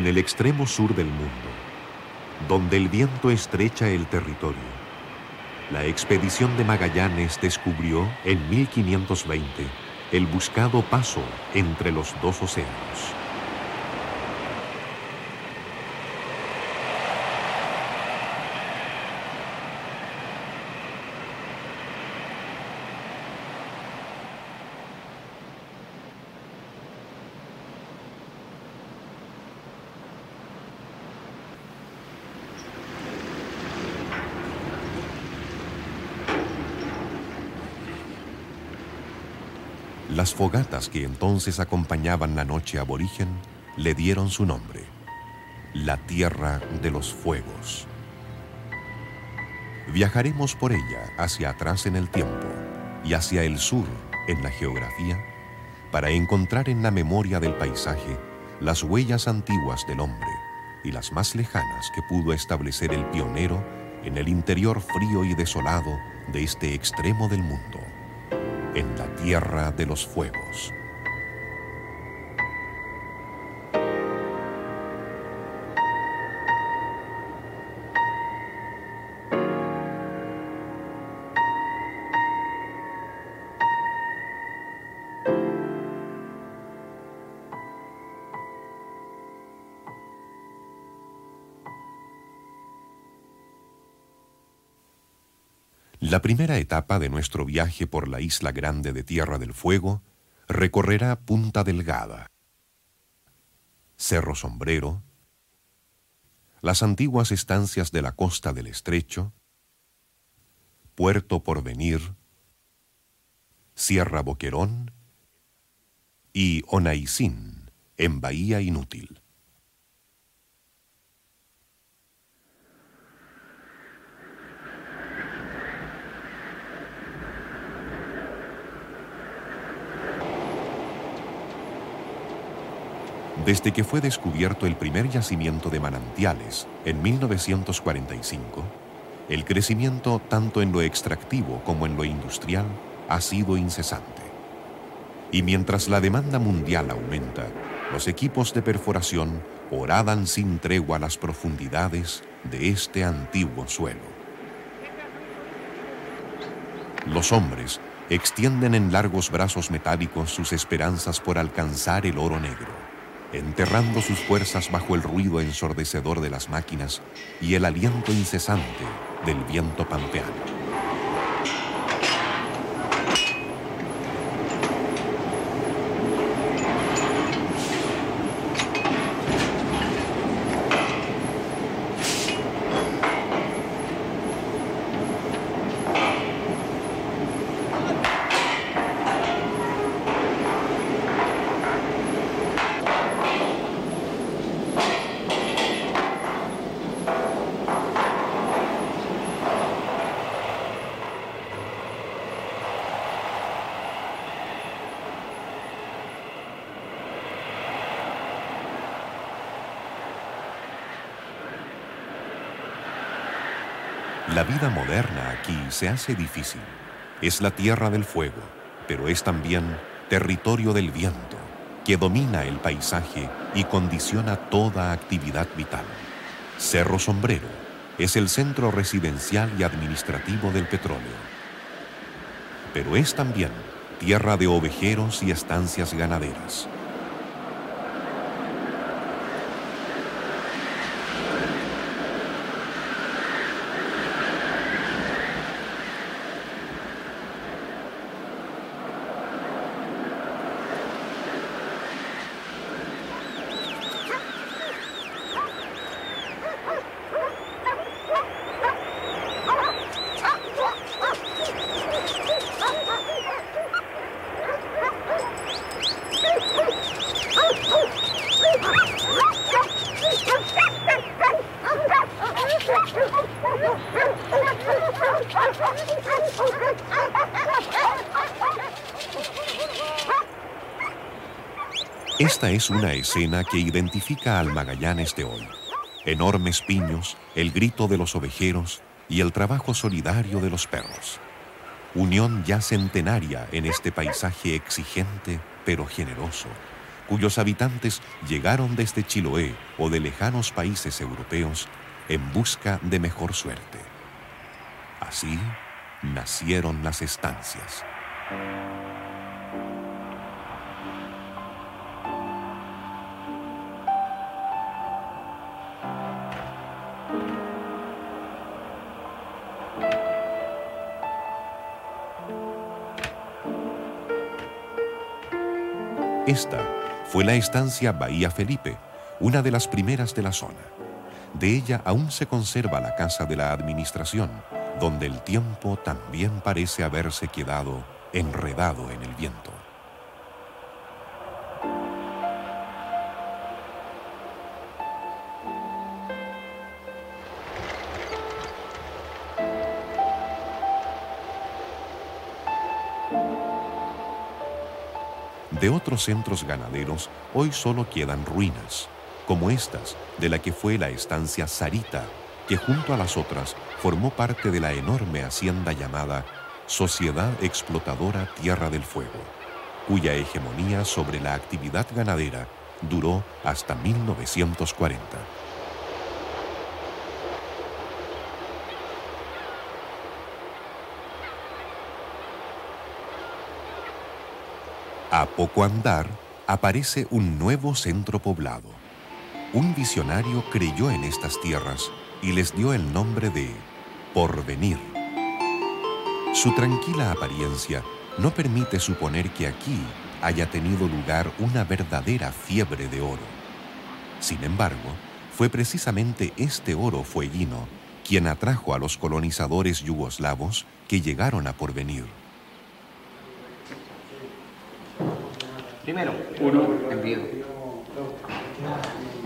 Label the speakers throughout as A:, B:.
A: En el extremo sur del mundo, donde el viento estrecha el territorio, la expedición de Magallanes descubrió en 1520 el buscado paso entre los dos océanos. Las fogatas que entonces acompañaban la noche aborigen le dieron su nombre, la Tierra de los Fuegos. Viajaremos por ella hacia atrás en el tiempo y hacia el sur en la geografía para encontrar en la memoria del paisaje las huellas antiguas del hombre y las más lejanas que pudo establecer el pionero en el interior frío y desolado de este extremo del mundo en la Tierra de los Fuegos. La primera etapa de nuestro viaje por la isla grande de Tierra del Fuego recorrerá Punta Delgada, Cerro Sombrero, las antiguas estancias de la costa del Estrecho, Puerto Porvenir, Sierra Boquerón y Onaicín, en Bahía Inútil. Desde que fue descubierto el primer yacimiento de manantiales en 1945, el crecimiento tanto en lo extractivo como en lo industrial ha sido incesante. Y mientras la demanda mundial aumenta, los equipos de perforación horadan sin tregua las profundidades de este antiguo suelo. Los hombres extienden en largos brazos metálicos sus esperanzas por alcanzar el oro negro enterrando sus fuerzas bajo el ruido ensordecedor de las máquinas y el aliento incesante del viento pampeano. La vida moderna aquí se hace difícil. Es la tierra del fuego, pero es también territorio del viento, que domina el paisaje y condiciona toda actividad vital. Cerro Sombrero es el centro residencial y administrativo del petróleo. Pero es también tierra de ovejeros y estancias ganaderas. Es una escena que identifica al Magallanes de hoy. Enormes piños, el grito de los ovejeros y el trabajo solidario de los perros. Unión ya centenaria en este paisaje exigente pero generoso, cuyos habitantes llegaron desde Chiloé o de lejanos países europeos en busca de mejor suerte. Así nacieron las estancias. Esta fue la estancia Bahía Felipe, una de las primeras de la zona. De ella aún se conserva la casa de la administración, donde el tiempo también parece haberse quedado enredado en el viento. Otros centros ganaderos hoy solo quedan ruinas, como estas de la que fue la estancia Sarita, que junto a las otras formó parte de la enorme hacienda llamada Sociedad Explotadora Tierra del Fuego, cuya hegemonía sobre la actividad ganadera duró hasta 1940. A poco andar, aparece un nuevo centro poblado. Un visionario creyó en estas tierras y les dio el nombre de Porvenir. Su tranquila apariencia no permite suponer que aquí haya tenido lugar una verdadera fiebre de oro. Sin embargo, fue precisamente este oro fueguino quien atrajo a los colonizadores yugoslavos que llegaron a Porvenir.
B: Primero, uno, envío.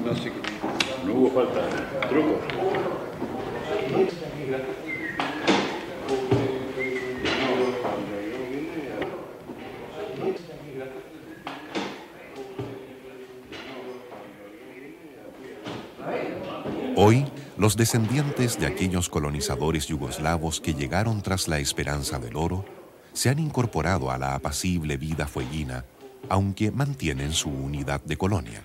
C: No, sé, no hubo falta truco.
A: Hoy, los descendientes de aquellos colonizadores yugoslavos que llegaron tras la esperanza del oro se han incorporado a la apacible vida fueguina aunque mantienen su unidad de colonia.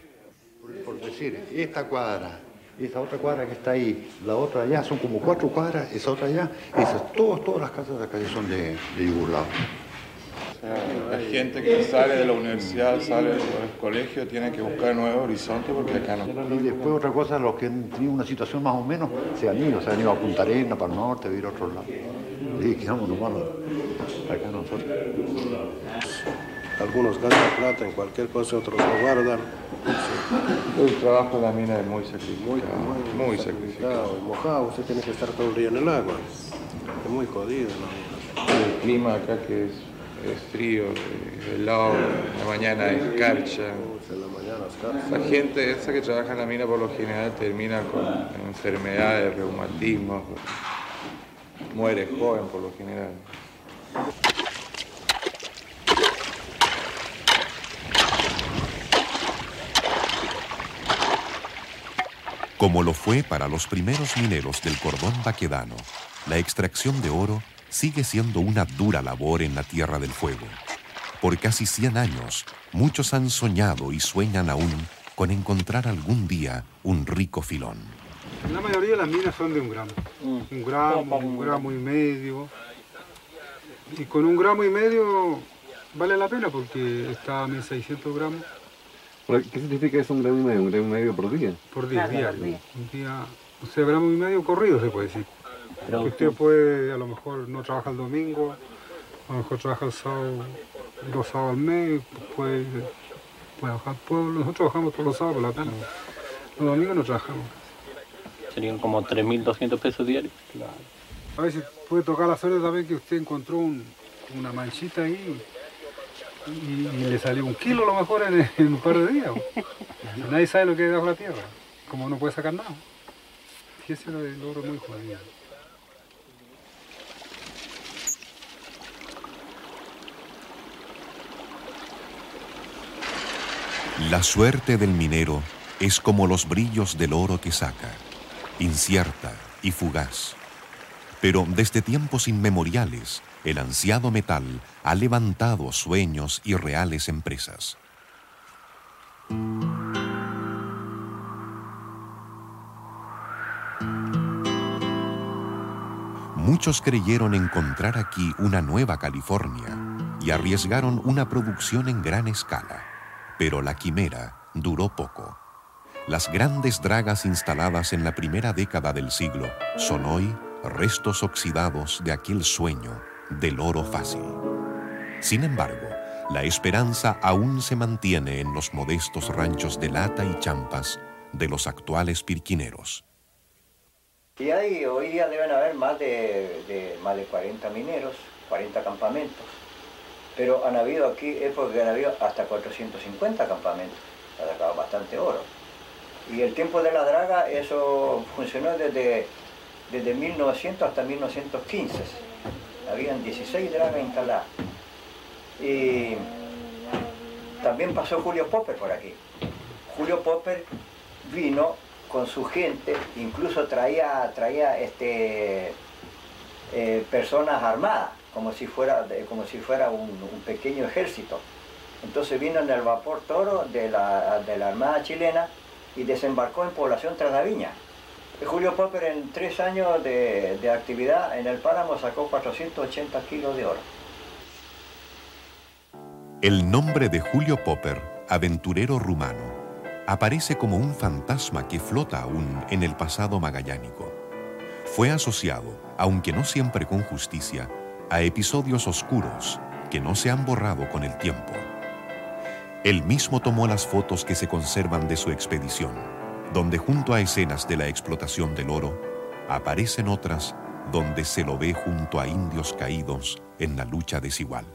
D: Por decir, esta cuadra, esa otra cuadra que está ahí, la otra allá, son como cuatro cuadras, esa otra allá, esas, todas, todas las casas de acá son de, de.
C: La gente que sale de la universidad, sale del colegio, tiene que buscar nuevos horizontes porque acá no.
D: Y después otra cosa, los que han tenido una situación más o menos, se han ido, se han ido a Punta Arena, para el norte, a ir a otro lado. Y quedamos nomás acá nosotros
E: algunos gastan plata en cualquier cosa, otros lo guardan.
C: El trabajo de la mina es muy sacrificado, muy, muy, sacrificado.
E: mojado, usted tiene que estar todo el día en el agua. Es muy jodido.
C: El clima acá que es, es frío, helado, en la mañana escarcha. La, la gente esa que trabaja en la mina por lo general termina con enfermedades, reumatismos, muere joven por lo general.
A: Como lo fue para los primeros mineros del cordón baquedano, la extracción de oro sigue siendo una dura labor en la Tierra del Fuego. Por casi 100 años, muchos han soñado y sueñan aún con encontrar algún día un rico filón.
F: La mayoría de las minas son de un gramo. Mm. Un gramo, un gramo y medio. Y con un gramo y medio vale la pena porque está a 1600 gramos.
G: ¿Qué significa eso un gramo y medio? ¿Un gramo y medio por día?
F: Por día, diario. Un día, o sea, gramo y medio corrido se puede decir. usted puede, a lo mejor no trabaja el domingo, a lo mejor trabaja el sábado, dos sábados al mes, puede, puede bajar pueblo. Nosotros trabajamos todos los sábados por la tarde. Los domingos no trabajamos.
B: Serían como 3.200 pesos diarios.
F: Claro. A veces puede tocar la suerte también que usted encontró una manchita ahí y, le salió un kilo a lo mejor en, un par de días. Nadie sabe lo que hay bajo la tierra, como no puede sacar nada. Y ese era el oro muy jodido.
A: La suerte del minero es como los brillos del oro que saca, incierta y fugaz. Pero desde tiempos inmemoriales, el ansiado metal ha levantado sueños y reales empresas. Muchos creyeron encontrar aquí una nueva California y arriesgaron una producción en gran escala, pero la quimera duró poco. Las grandes dragas instaladas en la primera década del siglo son hoy restos oxidados de aquel sueño del oro fácil. Sin embargo, la esperanza aún se mantiene en los modestos ranchos de lata y champas de los actuales pirquineros.
H: Y hay, hoy día deben haber más de, más de 40 mineros, 40 campamentos, pero han habido aquí épocas que han habido hasta 450 campamentos, ha sacado bastante oro. Y el tiempo de la draga, eso funcionó desde, desde 1900 hasta 1915. Habían 16 dragas instaladas. Y también pasó Julio Popper por aquí. Julio Popper vino con su gente, incluso traía, traía este, eh, personas armadas, como si fuera, como si fuera un, pequeño ejército. Entonces vino en el vapor toro de la, de la Armada chilena y desembarcó en población Trasdaviña. Julio Popper en tres años de, de actividad en el páramo sacó 480 kilos de oro.
A: El nombre de Julio Popper, aventurero rumano, aparece como un fantasma que flota aún en el pasado magallánico. Fue asociado, aunque no siempre con justicia, a episodios oscuros que no se han borrado con el tiempo. Él mismo tomó las fotos que se conservan de su expedición, donde junto a escenas de la explotación del oro, aparecen otras donde se lo ve junto a indios caídos en la lucha desigual.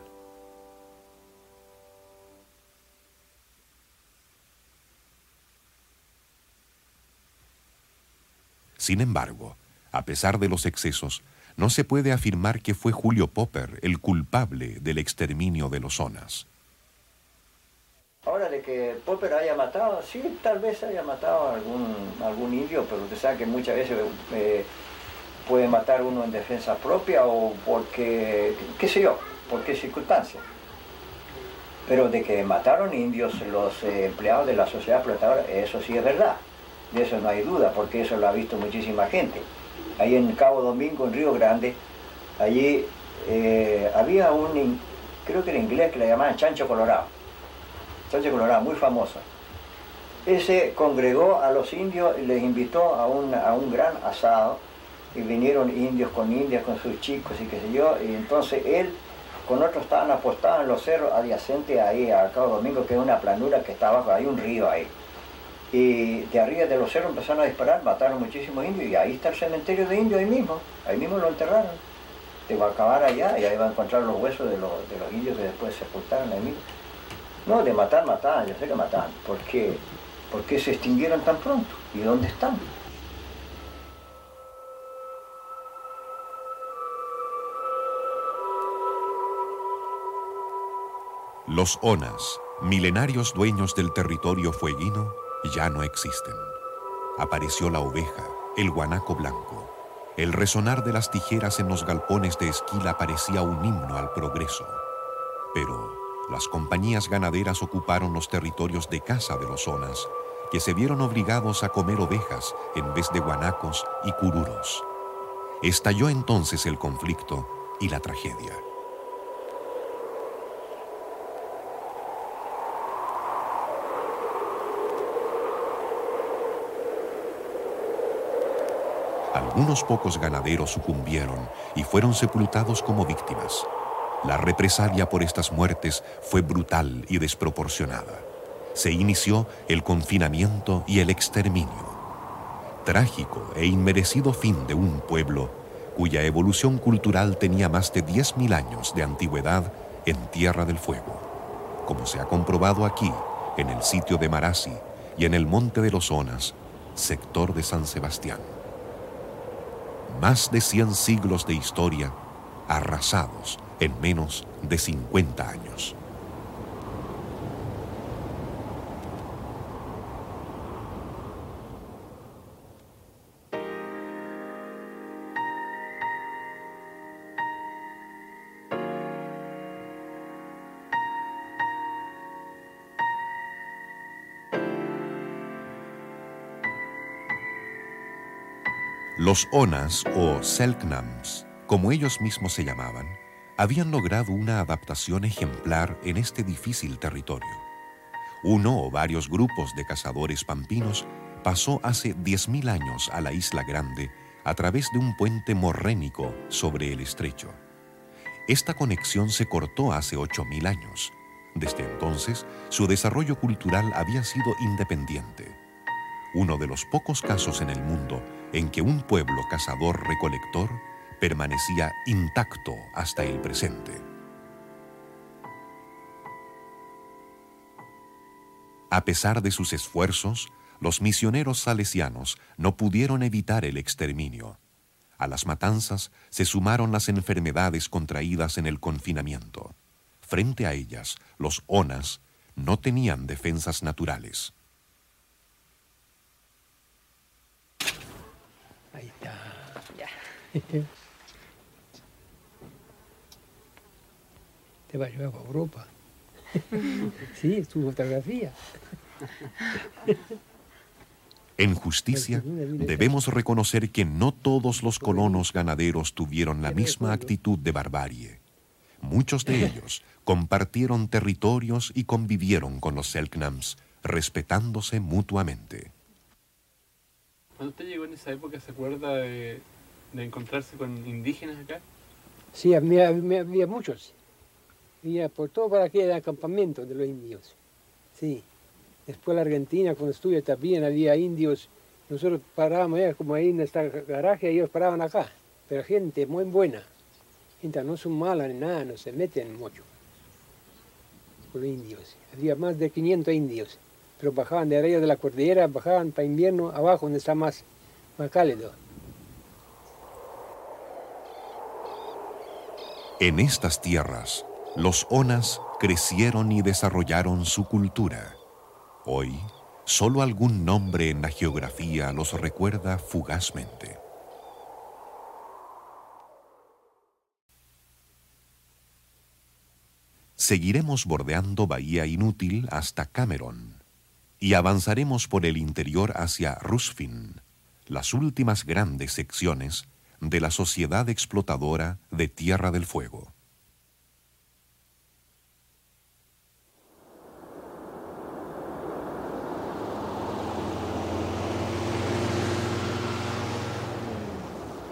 A: Sin embargo, a pesar de los excesos, no se puede afirmar que fue Julio Popper el culpable del exterminio de los zonas.
H: Que Popper haya matado, sí, tal vez haya matado a algún, algún indio, pero usted sabe que muchas veces eh, puede matar uno en defensa propia o porque, qué sé yo, por qué circunstancia. Pero de que mataron indios los eh, empleados de la sociedad explotadora, eso sí es verdad de eso no hay duda, porque eso lo ha visto muchísima gente. Ahí en Cabo Domingo, en Río Grande, allí eh, había un, creo que era inglés, que le llamaban Chancho Colorado. Chancho Colorado, muy famoso. Ese congregó a los indios y les invitó a un, a un gran asado, y vinieron indios con indias, con sus chicos y qué sé yo, y entonces él con otros estaban apostados en los cerros adyacentes ahí a Cabo Domingo, que es una planura que está abajo, hay un río ahí. Y de arriba de los cerros empezaron a disparar, mataron muchísimos indios y ahí está el cementerio de indios, ahí mismo, ahí mismo lo enterraron. Te va a acabar allá y ahí va a encontrar los huesos de los, de los indios que después se sepultaron ahí mismo. No, de matar, mataban, yo sé que mataban. ¿Por qué? ¿Por qué se extinguieron tan pronto? ¿Y dónde están?
A: Los Onas, milenarios dueños del territorio fueguino, ya no existen. Apareció la oveja, el guanaco blanco. El resonar de las tijeras en los galpones de esquila parecía un himno al progreso. Pero las compañías ganaderas ocuparon los territorios de caza de los zonas, que se vieron obligados a comer ovejas en vez de guanacos y cururos. Estalló entonces el conflicto y la tragedia. Algunos pocos ganaderos sucumbieron y fueron sepultados como víctimas. La represalia por estas muertes fue brutal y desproporcionada. Se inició el confinamiento y el exterminio. Trágico e inmerecido fin de un pueblo cuya evolución cultural tenía más de 10.000 años de antigüedad en Tierra del Fuego, como se ha comprobado aquí, en el sitio de Marasi y en el Monte de los Onas, sector de San Sebastián más de 100 siglos de historia arrasados en menos de 50 años. Los Onas o Selknams, como ellos mismos se llamaban, habían logrado una adaptación ejemplar en este difícil territorio. Uno o varios grupos de cazadores pampinos pasó hace 10.000 años a la Isla Grande a través de un puente morrénico sobre el estrecho. Esta conexión se cortó hace 8.000 años. Desde entonces, su desarrollo cultural había sido independiente. Uno de los pocos casos en el mundo en que un pueblo cazador-recolector permanecía intacto hasta el presente. A pesar de sus esfuerzos, los misioneros salesianos no pudieron evitar el exterminio. A las matanzas se sumaron las enfermedades contraídas en el confinamiento. Frente a ellas, los onas no tenían defensas naturales.
I: Ahí está. Ya. Te va a llevar a Europa. sí, es tu fotografía.
A: En justicia, debemos reconocer que no todos los colonos ganaderos tuvieron la misma actitud de barbarie. Muchos de ellos compartieron territorios y convivieron con los Selknams, respetándose mutuamente.
B: Cuando usted llegó en esa época, ¿se acuerda de, encontrarse con indígenas acá?
I: Sí, había, había muchos. Por todo para aquí era acampamento de los indios. Sí. Después la Argentina, cuando estuve también, había indios. Nosotros parábamos allá, como ahí en este garaje, ellos paraban acá. Pero gente muy buena. Gente no son malas ni nada, no se meten mucho. Con los indios. Había más de 500 indios. Pero bajaban de arriba de la cordillera, bajaban para invierno abajo, donde está más, más cálido.
A: En estas tierras, los onas crecieron y desarrollaron su cultura. Hoy, solo algún nombre en la geografía los recuerda fugazmente. Seguiremos bordeando Bahía Inútil hasta Cameron y avanzaremos por el interior hacia Rusfin, las últimas grandes secciones de la sociedad explotadora de Tierra del Fuego.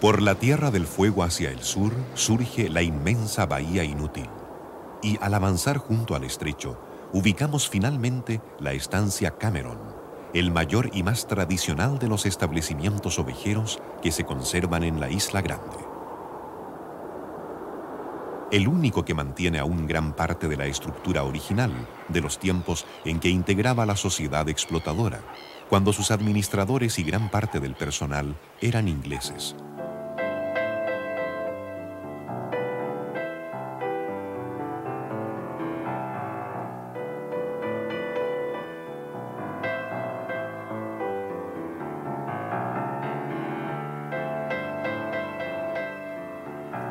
A: Por la Tierra del Fuego hacia el sur surge la inmensa bahía inútil. Y al avanzar junto al estrecho, ubicamos finalmente la estancia Cameron, el mayor y más tradicional de los establecimientos ovejeros que se conservan en la Isla Grande. El único que mantiene aún gran parte de la estructura original de los tiempos en que integraba la sociedad explotadora, cuando sus administradores y gran parte del personal eran ingleses.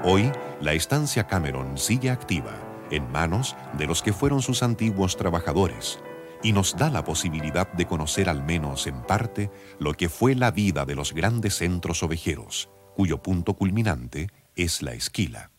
A: Hoy, la estancia Cameron sigue activa en manos de los que fueron sus antiguos trabajadores y nos da la posibilidad de conocer al menos en parte lo que fue la vida de los grandes centros ovejeros, cuyo punto culminante es la esquila.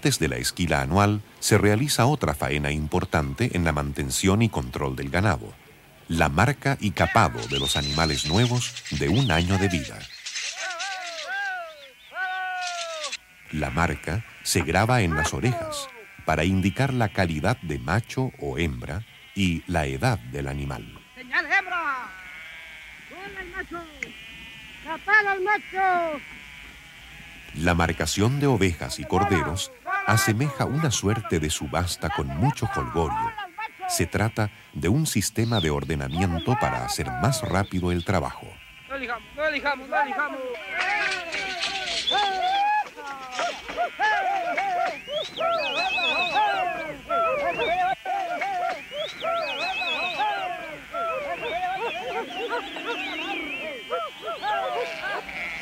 A: Antes de la esquila anual se realiza otra faena importante en la mantención y control del ganado, la marca y capado de los animales nuevos de un año de vida. La marca se graba en las orejas, para indicar la calidad de macho o hembra y la edad del animal.
J: ¡Señal hembra! ¡Hola el macho! ¡Capala al macho!
A: La marcación de ovejas y corderos asemeja una suerte de subasta con mucho jolgorio. Se trata de un sistema de ordenamiento para hacer más rápido el trabajo.
J: No elijamos, no elijamos, no elijamos.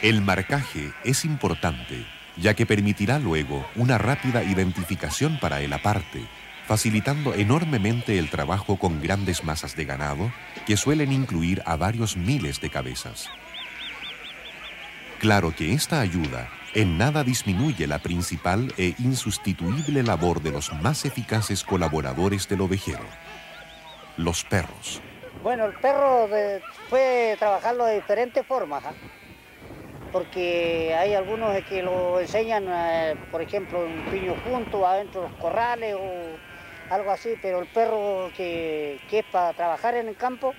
A: El marcaje es importante, ya que permitirá luego una rápida identificación para el aparte, facilitando enormemente el trabajo con grandes masas de ganado que suelen incluir a varios miles de cabezas. Claro que esta ayuda en nada disminuye la principal e insustituible labor de los más eficaces colaboradores del ovejero, los perros.
K: Bueno, el perro de- puede trabajarlo de diferentes formas, ¿ah? Porque hay algunos que lo enseñan, eh, por ejemplo, un piño junto, adentro de los corrales o algo así, pero el perro que, que es para trabajar en el campo,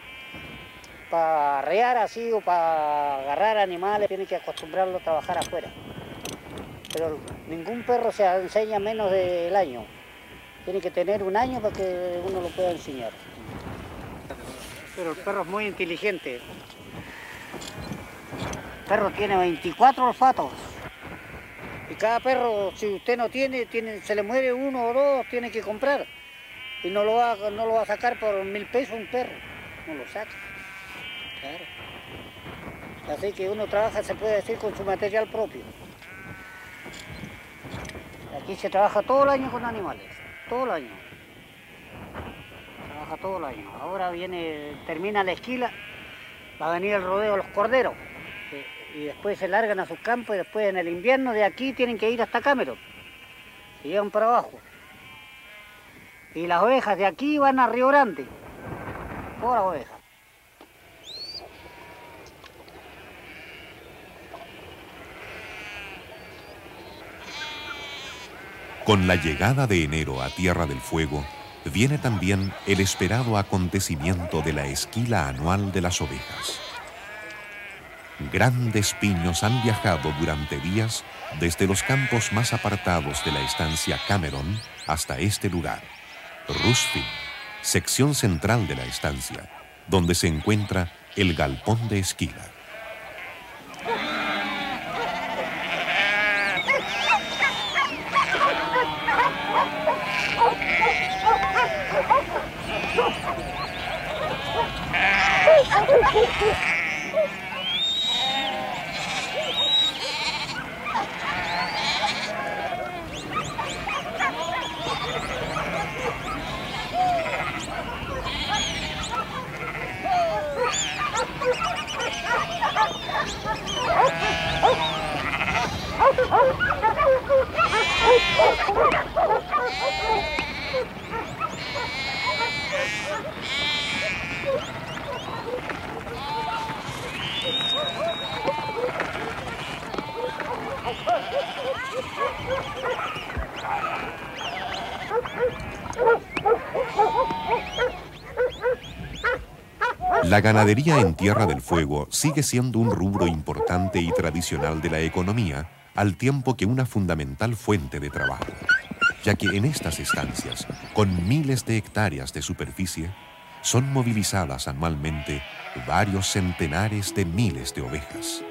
K: para arrear así o para agarrar animales, tiene que acostumbrarlo a trabajar afuera. Pero ningún perro se enseña menos del año. Tiene que tener un año para que uno lo pueda enseñar. Pero el perro es muy inteligente. Perro tiene 24 olfatos. Y cada perro, si usted no tiene, tiene se le muere uno o dos, tiene que comprar. Y no lo va, no lo va a sacar por mil pesos un perro. No lo saca. Claro. Así que uno trabaja, se puede decir, con su material propio. Aquí se trabaja todo el año con animales. Todo el año. Trabaja todo el año. Ahora viene, termina la esquila, va a venir el rodeo de los corderos. Y después se largan a sus campos y después en el invierno de aquí tienen que ir hasta Cameron. Se llevan para abajo. Y las ovejas de aquí van a Río Grande. Todas las ovejas.
A: Con la llegada de enero a Tierra del Fuego, viene también el esperado acontecimiento de la esquila anual de las ovejas. Grandes piños han viajado durante días desde los campos más apartados de la estancia Cameron hasta este lugar, Rusfield, sección central de la estancia, donde se encuentra el galpón de esquila. La ganadería en Tierra del Fuego sigue siendo un rubro importante y tradicional de la economía, al tiempo que una fundamental fuente de trabajo, ya que en estas estancias, con miles de hectáreas de superficie, son movilizadas anualmente varios centenares de miles de ovejas.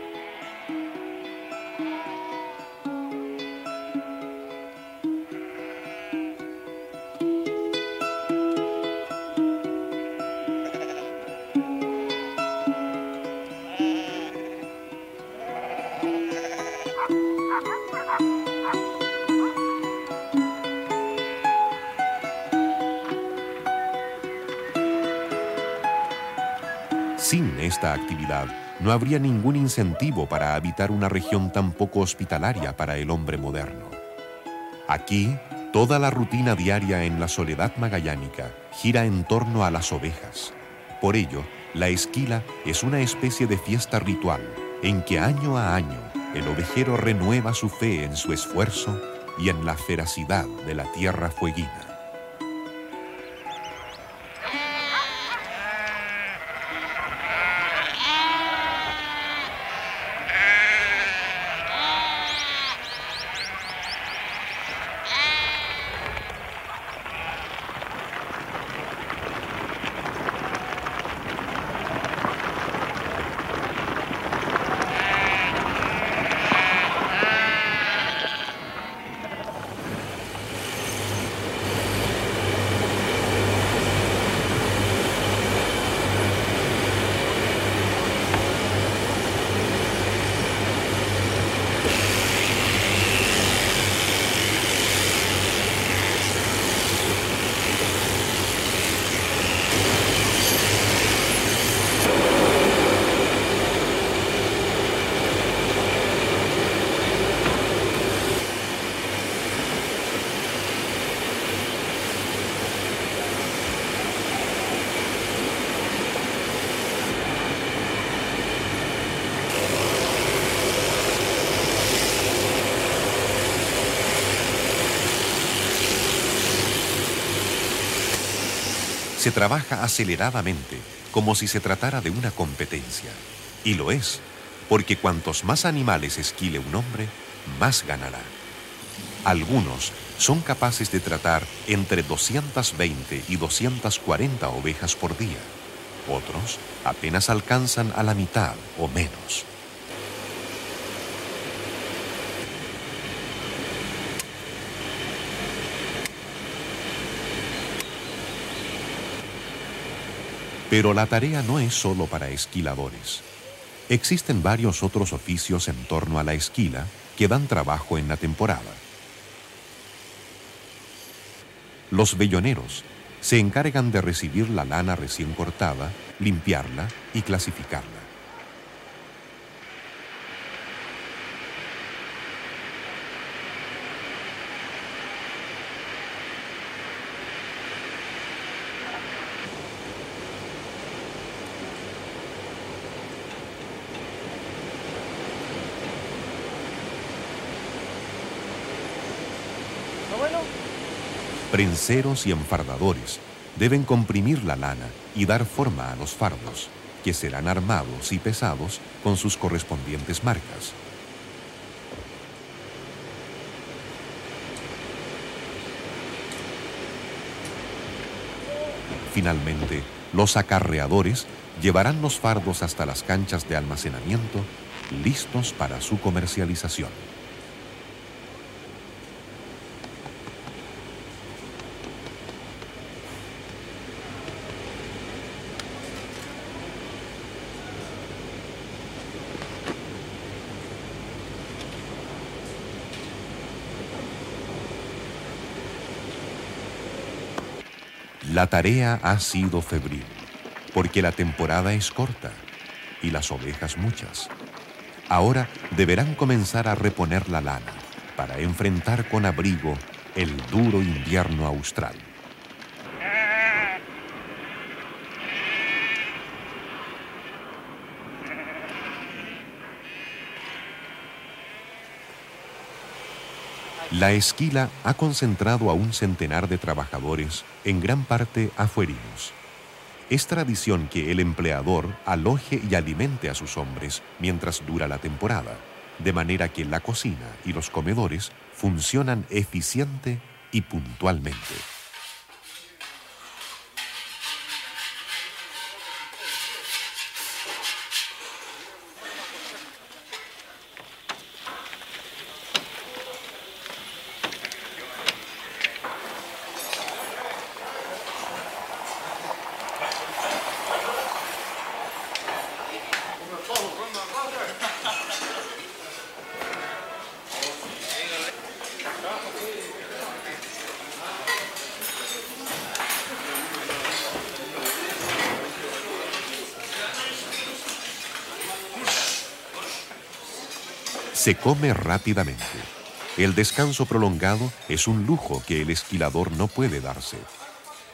A: No habría ningún incentivo para habitar una región tan poco hospitalaria para el hombre moderno. Aquí, toda la rutina diaria en la soledad magallánica gira en torno a las ovejas. Por ello, la esquila es una especie de fiesta ritual en que año a año el ovejero renueva su fe en su esfuerzo y en la feracidad de la tierra fueguina. Se trabaja aceleradamente, como si se tratara de una competencia. Y lo es, porque cuantos más animales esquile un hombre, más ganará. Algunos son capaces de tratar entre 220 y 240 ovejas por día. Otros apenas alcanzan a la mitad o menos. Pero la tarea no es solo para esquiladores. Existen varios otros oficios en torno a la esquila que dan trabajo en la temporada. Los velloneros se encargan de recibir la lana recién cortada, limpiarla y clasificarla. Prenseros y enfardadores deben comprimir la lana y dar forma a los fardos, que serán armados y pesados con sus correspondientes marcas. Finalmente, los acarreadores llevarán los fardos hasta las canchas de almacenamiento listos para su comercialización. La tarea ha sido febril, porque la temporada es corta y las ovejas muchas. Ahora deberán comenzar a reponer la lana para enfrentar con abrigo el duro invierno austral. La esquila ha concentrado a un centenar de trabajadores, en gran parte afuerinos. Es tradición que el empleador aloje y alimente a sus hombres mientras dura la temporada, de manera que la cocina y los comedores funcionan eficiente y puntualmente. Se come rápidamente. El descanso prolongado es un lujo que el esquilador no puede darse.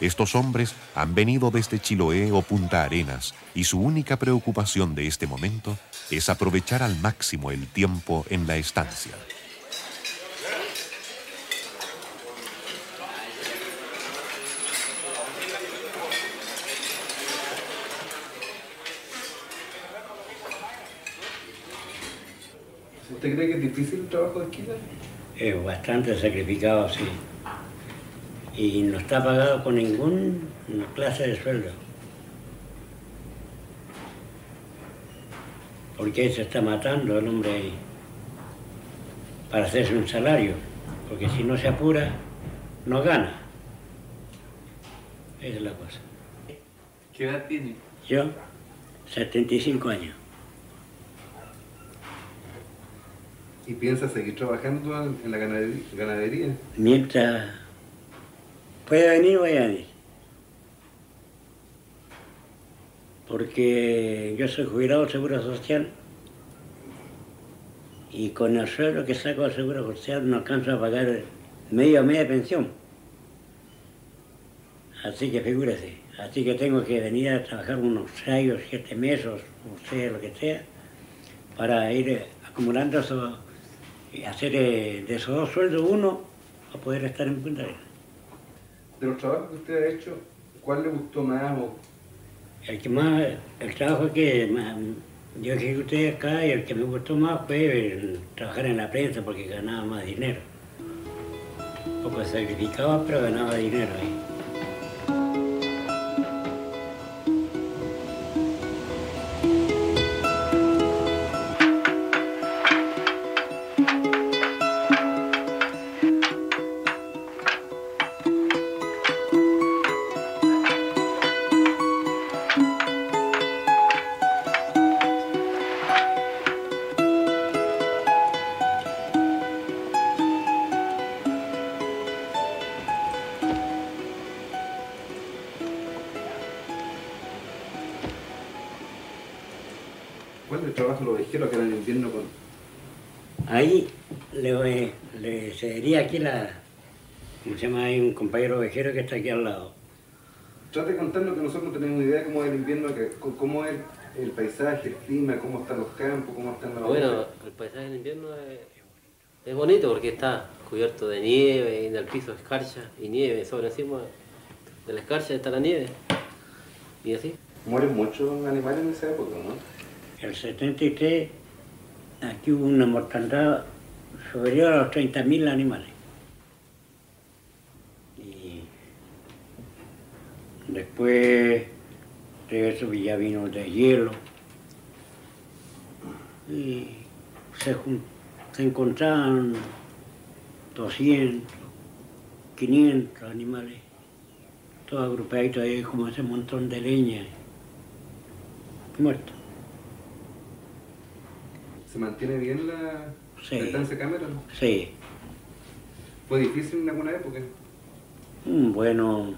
A: Estos hombres han venido desde Chiloé o Punta Arenas y su única preocupación de este momento es aprovechar al máximo el tiempo en la estancia.
G: ¿Usted cree que es difícil el trabajo de esquila?
L: Es bastante sacrificado, sí. Y no está pagado con ninguna clase de sueldo. Porque se está matando el hombre ahí para hacerse un salario. Porque si no se apura, no gana. Esa es la cosa.
B: ¿Qué edad tiene?
L: Yo, 75 años.
G: ¿Y piensa seguir trabajando en la ganadería?
L: Mientras pueda venir, voy a venir. Porque yo soy jubilado del Seguro Social y con el sueldo que saco del Seguro Social no alcanzo a pagar medio mes de pensión. Así que figúrese. Así que tengo que venir a trabajar unos seis o siete meses, o sea, lo que sea, para ir acumulando eso y hacer eh, de esos dos sueldos uno a poder estar en Punta Arenas.
G: De los trabajos que usted ha hecho, ¿cuál le gustó más? O
L: El que más, el trabajo que más, yo ejecuté acá y el que me gustó más fue el trabajar en la prensa porque ganaba más dinero. Poco sacrificaba, pero ganaba dinero ahí. Compañero ovejero que está aquí al lado.
G: Trate de contarnos que nosotros no tenemos idea de cómo es el invierno, cómo es el paisaje, el clima, cómo están los campos, cómo están las
M: Bueno, el paisaje en invierno es, es bonito porque está cubierto de nieve y en el piso escarcha y nieve sobre encima de la escarcha está la nieve y así.
G: Mueren muchos animales en esa época, ¿no?
L: El 73, aquí hubo una mortandad superior a los 30.000 animales. Y después de eso ya vino de hielo. Y se, se encontraban 200, 500 animales, todos agrupaditos ahí como ese montón de leña, muertos.
G: ¿Se mantiene bien la,
L: Sí.
G: la estancia Cameron?
L: Sí.
G: ¿Fue difícil en alguna época?
L: Mm, Bueno,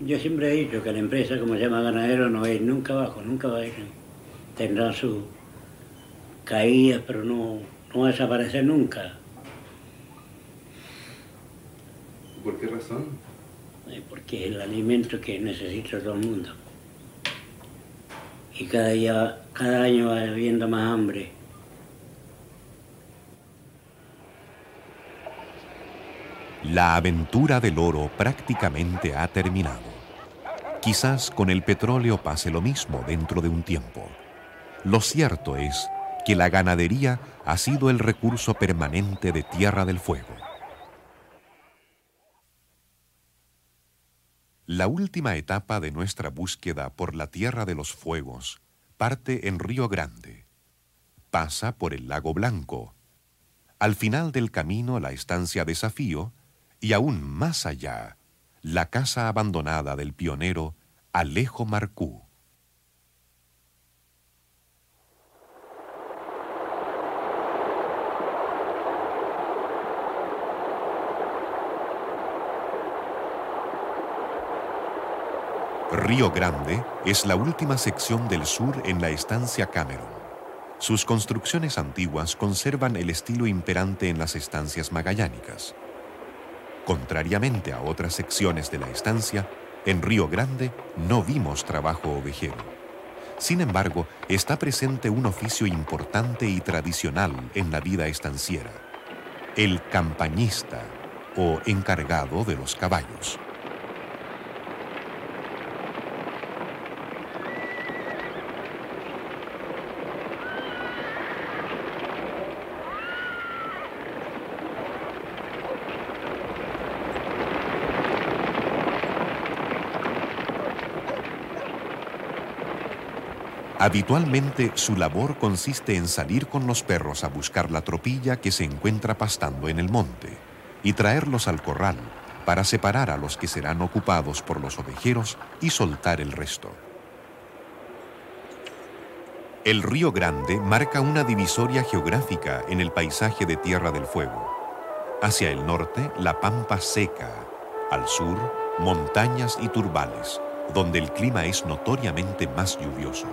L: yo siempre he dicho que la empresa, como se llama ganadero, no va a ir nunca abajo, nunca va a ir. Tendrá sus caídas, pero no, no va a desaparecer nunca.
G: ¿Por qué razón?
L: eh, Porque es el alimento que necesita todo el mundo. Y cada día, cada año va habiendo más hambre.
A: La aventura del oro prácticamente ha terminado. Quizás con el petróleo pase lo mismo dentro de un tiempo. Lo cierto es que la ganadería ha sido el recurso permanente de Tierra del Fuego. La última etapa de nuestra búsqueda por la Tierra de los Fuegos parte en Río Grande. Pasa por el Lago Blanco. Al final del camino la estancia Desafío y aún más allá, la casa abandonada del pionero Alejo Marcú. Río Grande es la última sección del sur en la estancia Cameron. Sus construcciones antiguas conservan el estilo imperante en las estancias magallánicas. Contrariamente a otras secciones de la estancia, en Río Grande no vimos trabajo ovejero. Sin embargo, está presente un oficio importante y tradicional en la vida estanciera, el campañista o encargado de los caballos. Habitualmente su labor consiste en salir con los perros a buscar la tropilla que se encuentra pastando en el monte y traerlos al corral para separar a los que serán ocupados por los ovejeros y soltar el resto. El río Grande marca una divisoria geográfica en el paisaje de Tierra del Fuego. Hacia el norte, la pampa seca. Al sur, montañas y turbales, donde el clima es notoriamente más lluvioso.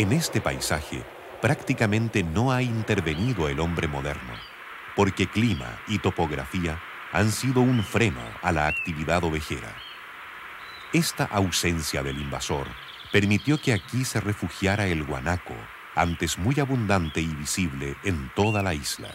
A: En este paisaje prácticamente no ha intervenido el hombre moderno, porque clima y topografía han sido un freno a la actividad ovejera. Esta ausencia del invasor permitió que aquí se refugiara el guanaco, antes muy abundante y visible en toda la isla.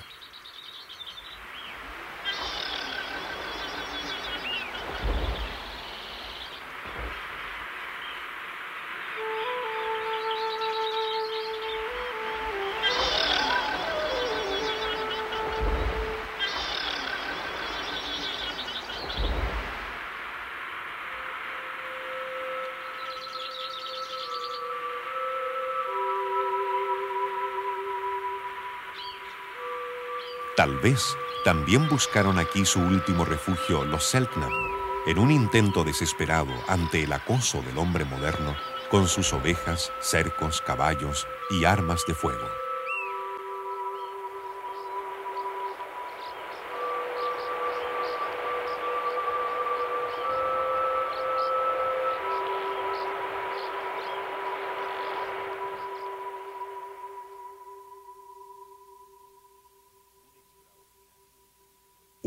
A: Tal vez también buscaron aquí su último refugio los Selknam, en un intento desesperado ante el acoso del hombre moderno con sus ovejas, cercos, caballos y armas de fuego.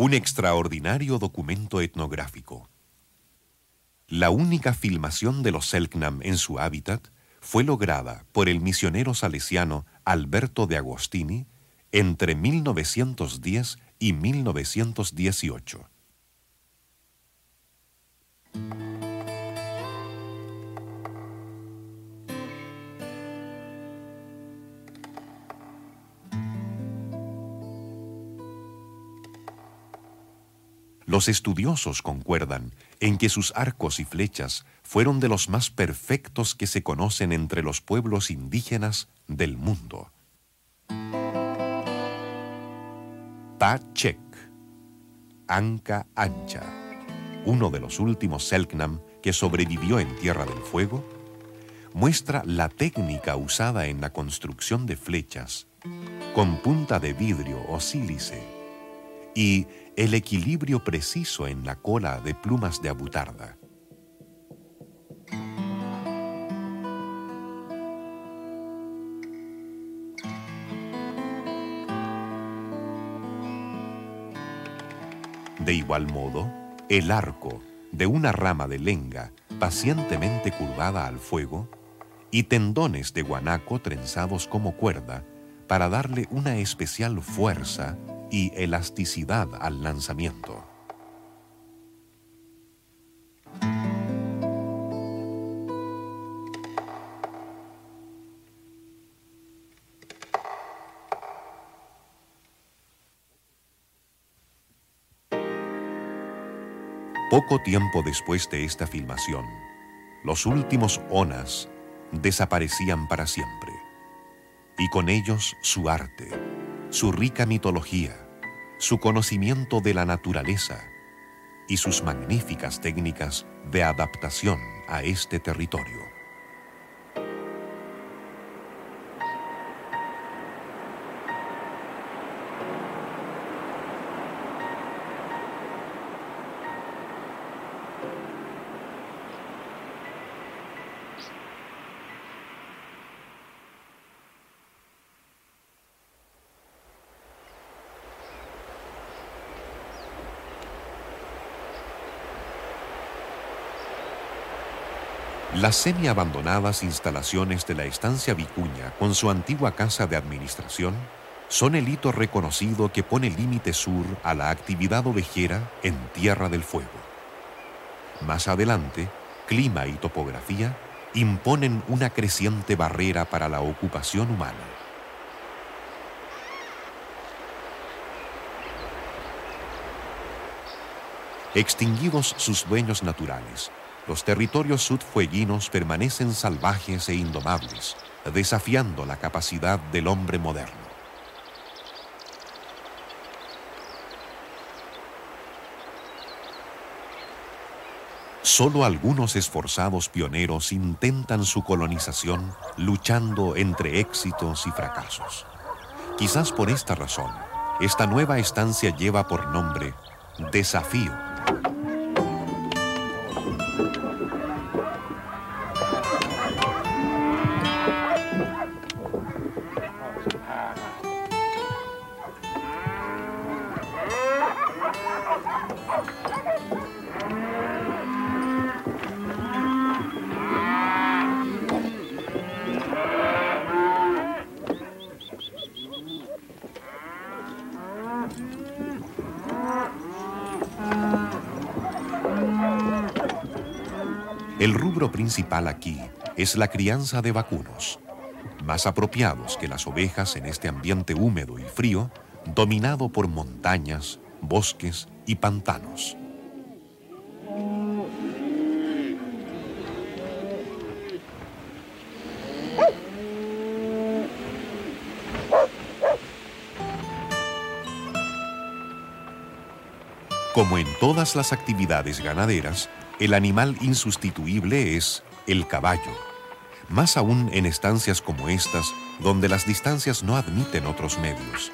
A: Un extraordinario documento etnográfico. La única filmación de los Selknam en su hábitat fue lograda por el misionero salesiano Alberto de Agostini entre 1910 y 1918. Los estudiosos concuerdan en que sus arcos y flechas fueron de los más perfectos que se conocen entre los pueblos indígenas del mundo. Chek, Anca Ancha, uno de los últimos Selknam que sobrevivió en Tierra del Fuego, muestra la técnica usada en la construcción de flechas con punta de vidrio o sílice y el equilibrio preciso en la cola de plumas de abutarda. De igual modo, el arco de una rama de lenga pacientemente curvada al fuego y tendones de guanaco trenzados como cuerda para darle una especial fuerza y elasticidad al lanzamiento. Poco tiempo después de esta filmación, los últimos onas desaparecían para siempre, y con ellos su arte, su rica mitología, su conocimiento de la naturaleza y sus magníficas técnicas de adaptación a este territorio. Las semi-abandonadas instalaciones de la estancia Vicuña, con su antigua casa de administración, son el hito reconocido que pone límite sur a la actividad ovejera en Tierra del Fuego. Más adelante, clima y topografía imponen una creciente barrera para la ocupación humana. Extinguidos sus dueños naturales, los territorios sudfueguinos permanecen salvajes e indomables, desafiando la capacidad del hombre moderno. Solo algunos esforzados pioneros intentan su colonización luchando entre éxitos y fracasos. Quizás por esta razón, esta nueva estancia lleva por nombre Desafío. El rubro principal aquí es la crianza de vacunos, más apropiados que las ovejas en este ambiente húmedo y frío, dominado por montañas, bosques y pantanos. Como en todas las actividades ganaderas, el animal insustituible es el caballo. Más aún en estancias como estas, donde las distancias no admiten otros medios.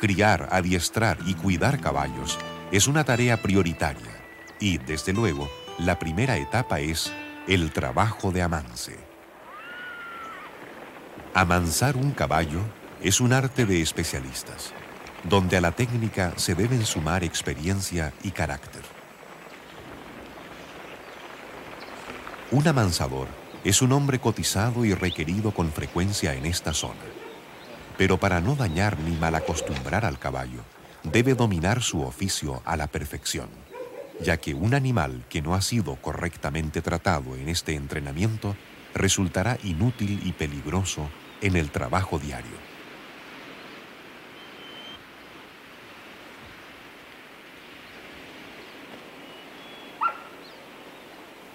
A: Criar, adiestrar y cuidar caballos es una tarea prioritaria y, desde luego, la primera etapa es el trabajo de amance. Amansar un caballo es un arte de especialistas, donde a la técnica se deben sumar experiencia y carácter. Un amansador es un hombre cotizado y requerido con frecuencia en esta zona. Pero para no dañar ni malacostumbrar al caballo, debe dominar su oficio a la perfección, ya que un animal que no ha sido correctamente tratado en este entrenamiento resultará inútil y peligroso en el trabajo diario.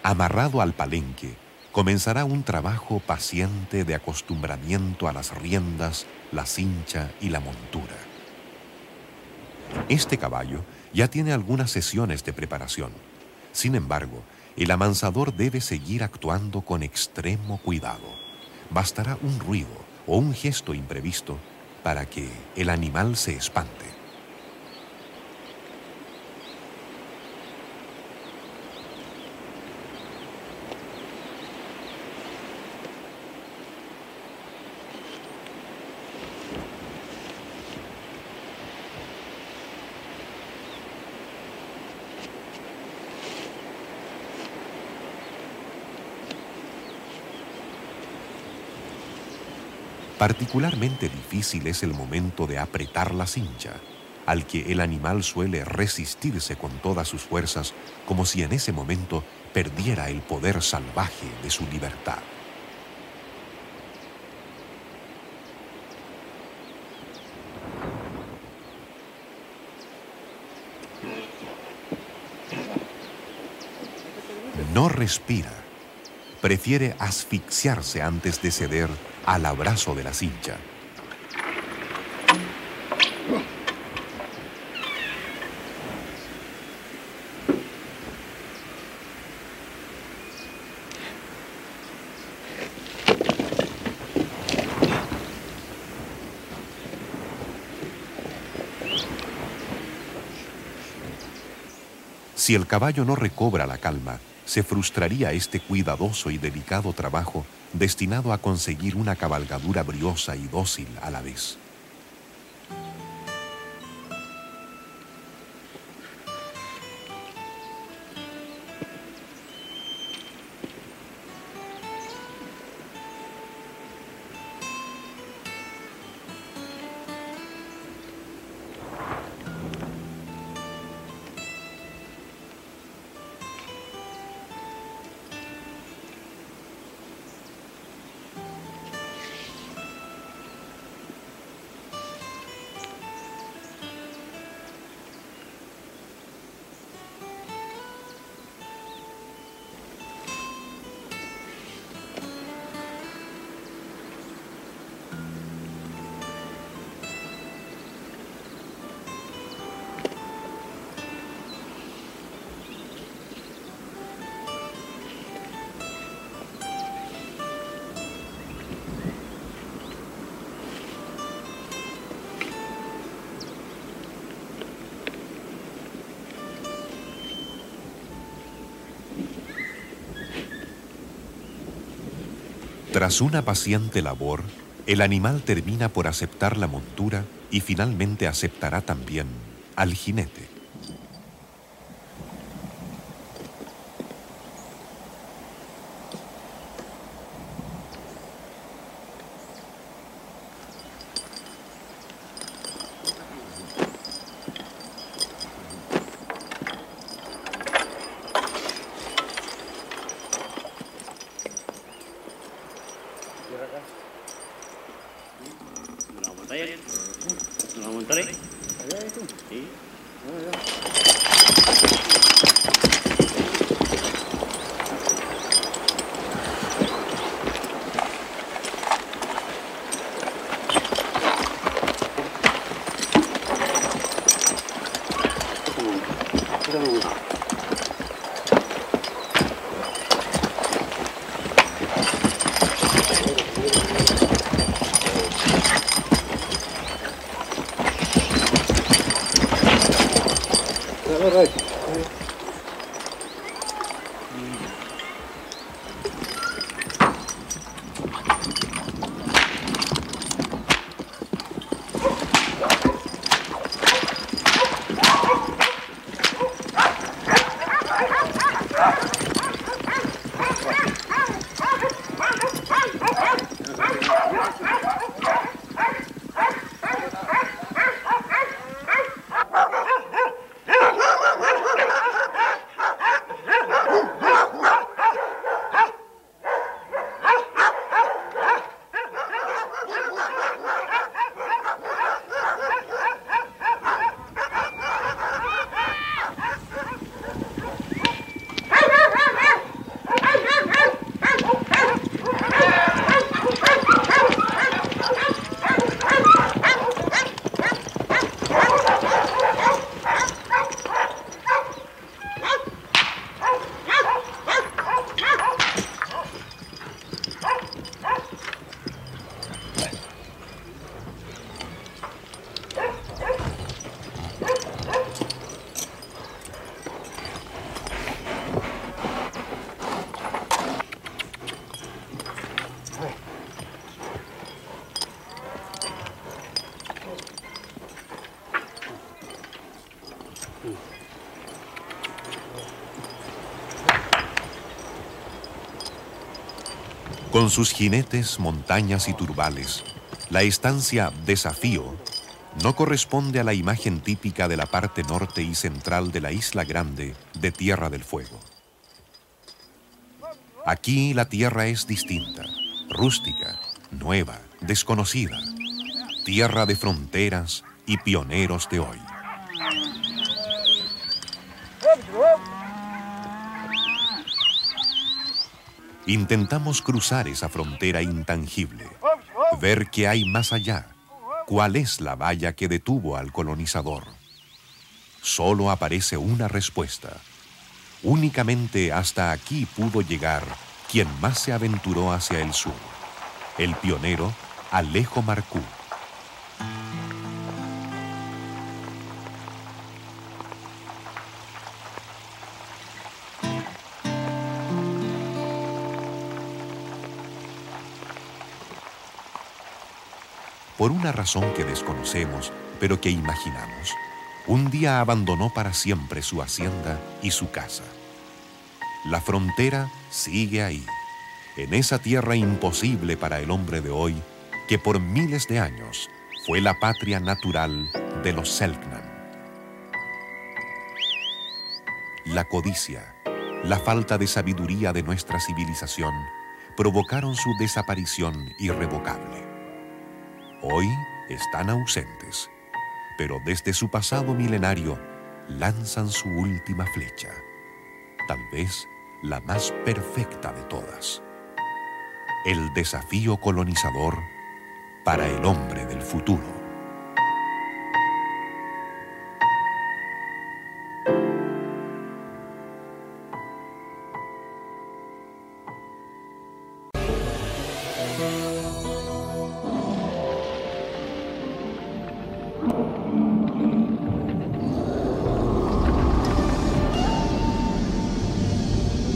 A: Amarrado al palenque, comenzará un trabajo paciente de acostumbramiento a las riendas, la cincha y la montura. Este caballo ya tiene algunas sesiones de preparación. Sin embargo, el amansador debe seguir actuando con extremo cuidado. Bastará un ruido o un gesto imprevisto para que el animal se espante. Particularmente difícil es el momento de apretar la cincha, al que el animal suele resistirse con todas sus fuerzas como si en ese momento perdiera el poder salvaje de su libertad. No respira. Prefiere asfixiarse antes de ceder al abrazo de la cincha. Si el caballo no recobra la calma, se frustraría este cuidadoso y delicado trabajo destinado a conseguir una cabalgadura briosa y dócil a la vez. Tras una paciente labor, el animal termina por aceptar la montura y finalmente aceptará también al jinete. Con sus jinetes, montañas y turbales, la estancia Desafío no corresponde a la imagen típica de la parte norte y central de la isla grande de Tierra del Fuego. Aquí la tierra es distinta, rústica, nueva, desconocida, tierra de fronteras y pioneros de hoy. Intentamos cruzar esa frontera intangible, ver qué hay más allá, cuál es la valla que detuvo al colonizador. Solo aparece una respuesta. Únicamente hasta aquí pudo llegar quien más se aventuró hacia el sur, el pionero Alejo Marcú. Por una razón que desconocemos, pero que imaginamos, un día abandonó para siempre su hacienda y su casa. La frontera sigue ahí, en esa tierra imposible para el hombre de hoy, que por miles de años fue la patria natural de los Selknam. La codicia, la falta de sabiduría de nuestra civilización provocaron su desaparición irrevocable. Hoy están ausentes, pero desde su pasado milenario lanzan su última flecha, tal vez la más perfecta de todas. El desafío colonizador para el hombre del futuro.